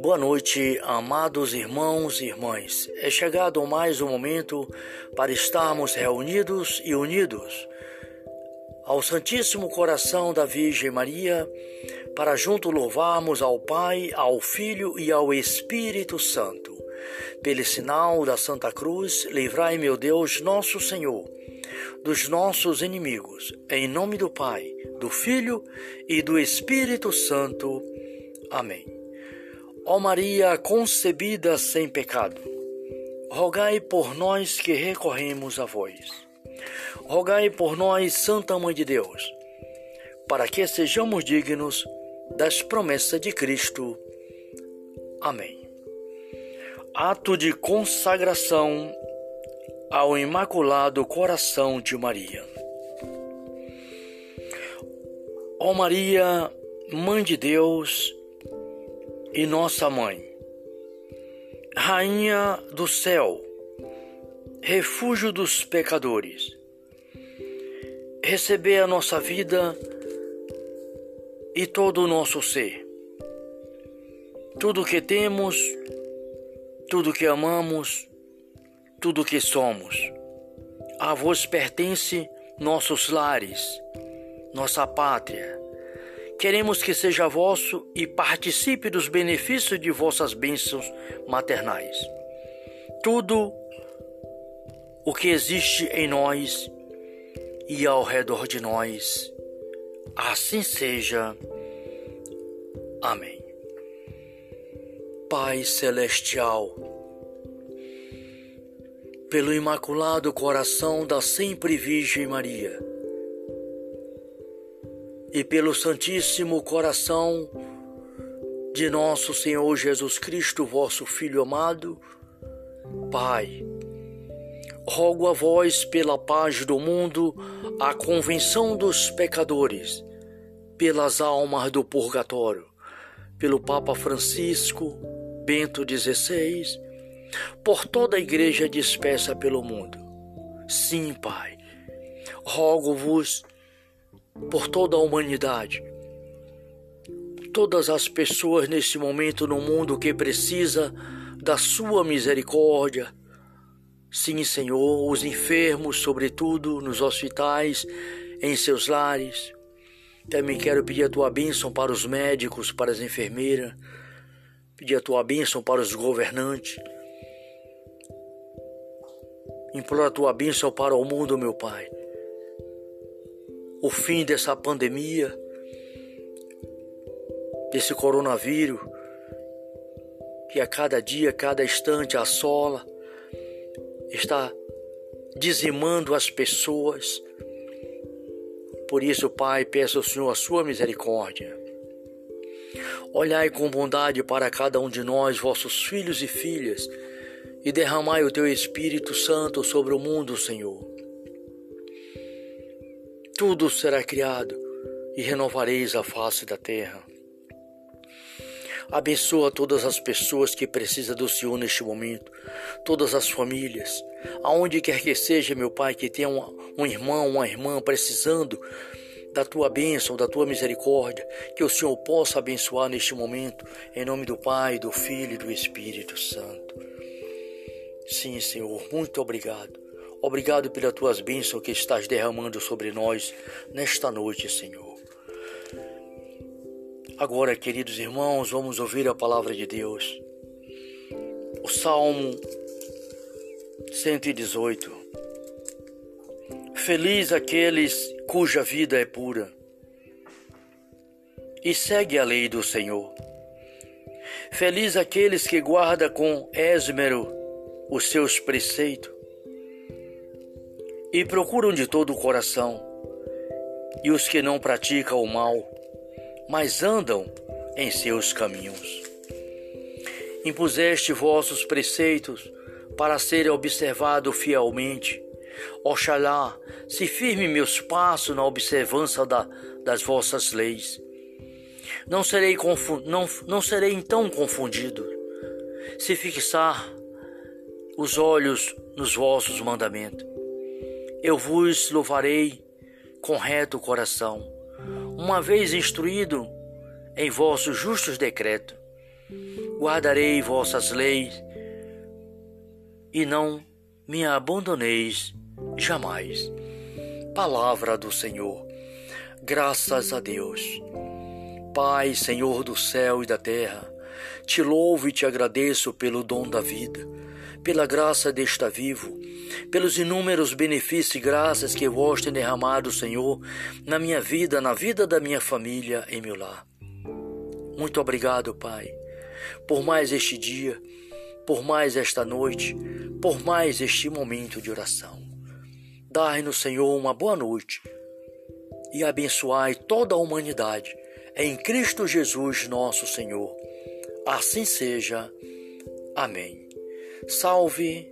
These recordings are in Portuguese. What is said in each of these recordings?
Boa noite, amados irmãos e irmãs. É chegado mais um momento para estarmos reunidos e unidos ao Santíssimo Coração da Virgem Maria, para junto louvarmos ao Pai, ao Filho e ao Espírito Santo. Pelo sinal da Santa Cruz, livrai, meu Deus, nosso Senhor, dos nossos inimigos. Em nome do Pai, do Filho e do Espírito Santo. Amém. Ó Maria concebida sem pecado, rogai por nós que recorremos a vós. Rogai por nós, Santa Mãe de Deus, para que sejamos dignos das promessas de Cristo. Amém. Ato de consagração ao Imaculado Coração de Maria. Ó Maria, Mãe de Deus, e Nossa Mãe. Rainha do céu, refúgio dos pecadores, receber a nossa vida e todo o nosso ser. Tudo que temos, tudo que amamos, tudo que somos. A vós pertence nossos lares, nossa pátria, Queremos que seja vosso e participe dos benefícios de vossas bênçãos maternais. Tudo o que existe em nós e ao redor de nós, assim seja. Amém. Pai Celestial, pelo Imaculado Coração da Sempre Virgem Maria, e pelo Santíssimo Coração de nosso Senhor Jesus Cristo, vosso Filho amado, Pai, rogo a vós pela paz do mundo, a convenção dos pecadores, pelas almas do purgatório, pelo Papa Francisco, Bento XVI, por toda a igreja dispersa pelo mundo. Sim, Pai, rogo-vos por toda a humanidade. Todas as pessoas nesse momento no mundo que precisa da sua misericórdia. Sim, Senhor, os enfermos, sobretudo nos hospitais, em seus lares. Também quero pedir a tua bênção para os médicos, para as enfermeiras, pedir a tua bênção para os governantes. Imploro a tua bênção para o mundo, meu Pai o fim dessa pandemia, desse coronavírus, que a cada dia, a cada instante assola, está dizimando as pessoas. Por isso, Pai, peço ao Senhor a sua misericórdia. Olhai com bondade para cada um de nós, vossos filhos e filhas, e derramai o teu Espírito Santo sobre o mundo, Senhor tudo será criado e renovareis a face da terra. Abençoa todas as pessoas que precisam do Senhor neste momento, todas as famílias, aonde quer que seja, meu Pai, que tenha um, um irmão, uma irmã precisando da tua bênção, da tua misericórdia, que o Senhor possa abençoar neste momento, em nome do Pai, do Filho e do Espírito Santo. Sim, Senhor, muito obrigado. Obrigado pelas tuas bênçãos que estás derramando sobre nós nesta noite, Senhor. Agora, queridos irmãos, vamos ouvir a palavra de Deus. O Salmo 118. Feliz aqueles cuja vida é pura e segue a lei do Senhor. Feliz aqueles que guarda com esmero os seus preceitos e procuram de todo o coração, e os que não praticam o mal, mas andam em seus caminhos. Impuseste vossos preceitos para serem observados fielmente. Oxalá se firme meus passos na observância da, das vossas leis. Não serei, não, não serei então confundido se fixar os olhos nos vossos mandamentos. Eu vos louvarei com reto coração, uma vez instruído em vossos justos decretos. guardarei vossas leis e não me abandoneis jamais. Palavra do Senhor. Graças a Deus. Pai, Senhor do céu e da terra, te louvo e te agradeço pelo dom da vida, pela graça de estar vivo, pelos inúmeros benefícios e graças que vós tem derramado, Senhor, na minha vida, na vida da minha família, em meu lar. Muito obrigado, Pai, por mais este dia, por mais esta noite, por mais este momento de oração. Dai-nos, Senhor, uma boa noite e abençoai toda a humanidade em Cristo Jesus, nosso Senhor. Assim seja. Amém. Salve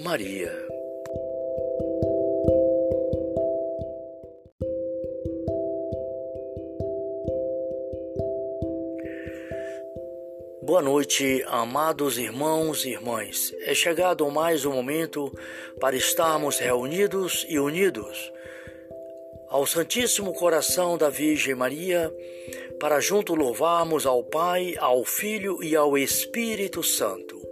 Maria. Boa noite, amados irmãos e irmãs. É chegado mais um momento para estarmos reunidos e unidos ao Santíssimo Coração da Virgem Maria, para junto louvarmos ao Pai, ao Filho e ao Espírito Santo.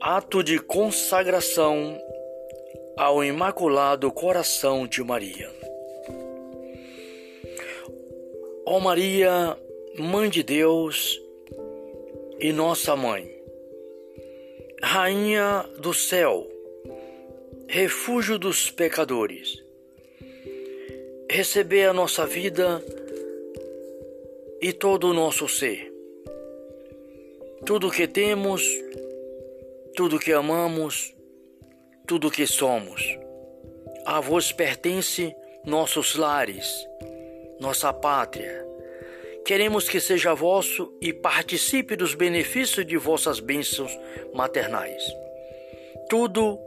Ato de consagração ao Imaculado Coração de Maria. Ó Maria, Mãe de Deus, e nossa mãe. Rainha do céu, refúgio dos pecadores, receber a nossa vida e todo o nosso ser. Tudo que temos, tudo que amamos, tudo que somos. A vós pertence nossos lares, nossa pátria, Queremos que seja vosso e participe dos benefícios de vossas bênçãos maternais. Tudo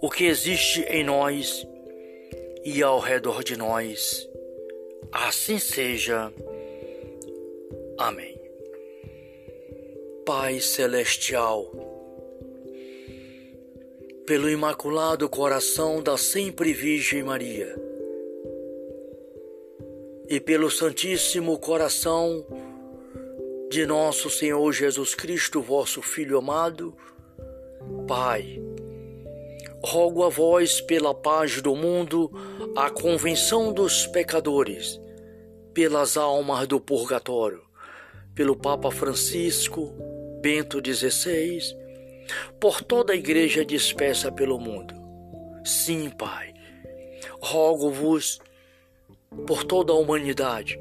o que existe em nós e ao redor de nós, assim seja. Amém. Pai Celestial, pelo Imaculado Coração da Sempre Virgem Maria, e pelo Santíssimo Coração de nosso Senhor Jesus Cristo, vosso Filho amado, Pai, rogo a vós pela paz do mundo, a convenção dos pecadores, pelas almas do purgatório, pelo Papa Francisco, Bento XVI, por toda a igreja dispersa pelo mundo. Sim, Pai, rogo-vos por toda a humanidade.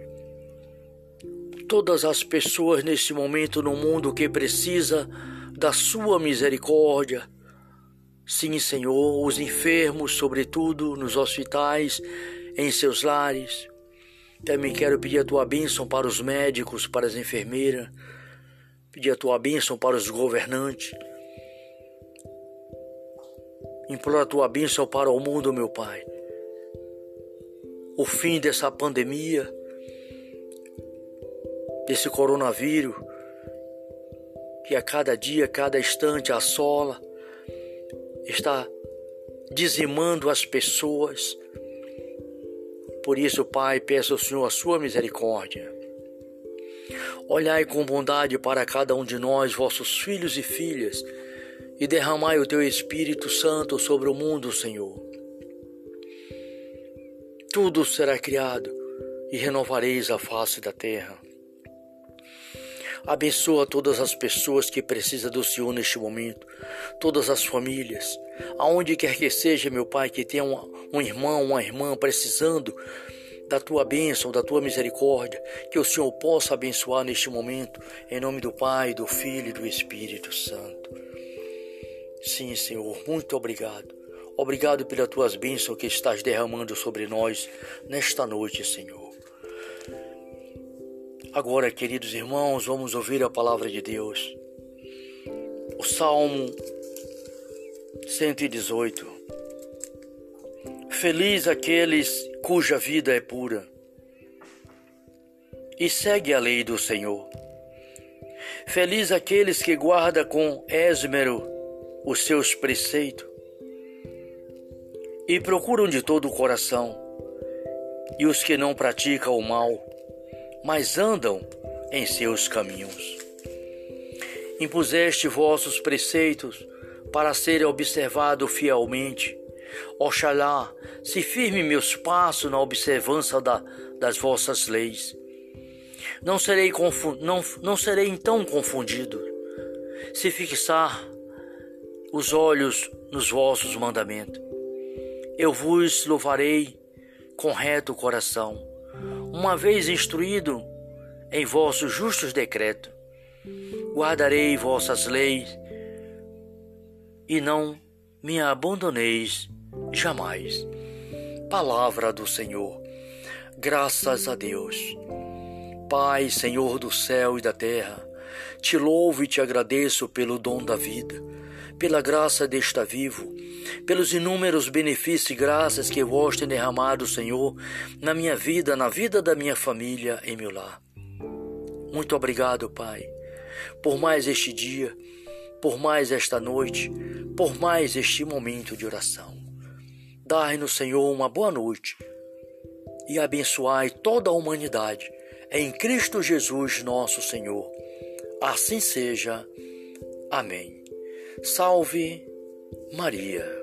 Todas as pessoas neste momento no mundo que precisa da sua misericórdia. Sim, Senhor, os enfermos, sobretudo nos hospitais, em seus lares. Também quero pedir a tua bênção para os médicos, para as enfermeiras, pedir a tua bênção para os governantes. Imploro a tua bênção para o mundo, meu Pai o fim dessa pandemia, desse coronavírus, que a cada dia, a cada instante assola, está dizimando as pessoas. Por isso, Pai, peço ao Senhor a sua misericórdia. Olhai com bondade para cada um de nós, vossos filhos e filhas, e derramai o teu Espírito Santo sobre o mundo, Senhor tudo será criado e renovareis a face da terra. Abençoa todas as pessoas que precisam do Senhor neste momento, todas as famílias, aonde quer que seja, meu Pai, que tenha um, um irmão, uma irmã precisando da tua bênção, da tua misericórdia, que o Senhor possa abençoar neste momento, em nome do Pai, do Filho e do Espírito Santo. Sim, Senhor, muito obrigado. Obrigado pelas tuas bênçãos que estás derramando sobre nós nesta noite, Senhor. Agora, queridos irmãos, vamos ouvir a palavra de Deus. o Salmo 118. Feliz aqueles cuja vida é pura e segue a lei do Senhor. Feliz aqueles que guarda com esmero os seus preceitos e procuram de todo o coração, e os que não praticam o mal, mas andam em seus caminhos. Impuseste vossos preceitos para serem observados fielmente. Oxalá se firme meus passos na observância da, das vossas leis. Não serei, não, não serei então confundido se fixar os olhos nos vossos mandamentos. Eu vos louvarei com reto coração, uma vez instruído em vossos justos decretos. Guardarei vossas leis e não me abandoneis jamais. Palavra do Senhor. Graças a Deus. Pai, Senhor do céu e da terra, te louvo e te agradeço pelo dom da vida, pela graça de estar vivo, pelos inúmeros benefícios e graças que vós tem derramado, Senhor, na minha vida, na vida da minha família, em meu lar. Muito obrigado, Pai, por mais este dia, por mais esta noite, por mais este momento de oração. Dai-nos, Senhor, uma boa noite e abençoai toda a humanidade em Cristo Jesus, nosso Senhor. Assim seja. Amém. Salve Maria.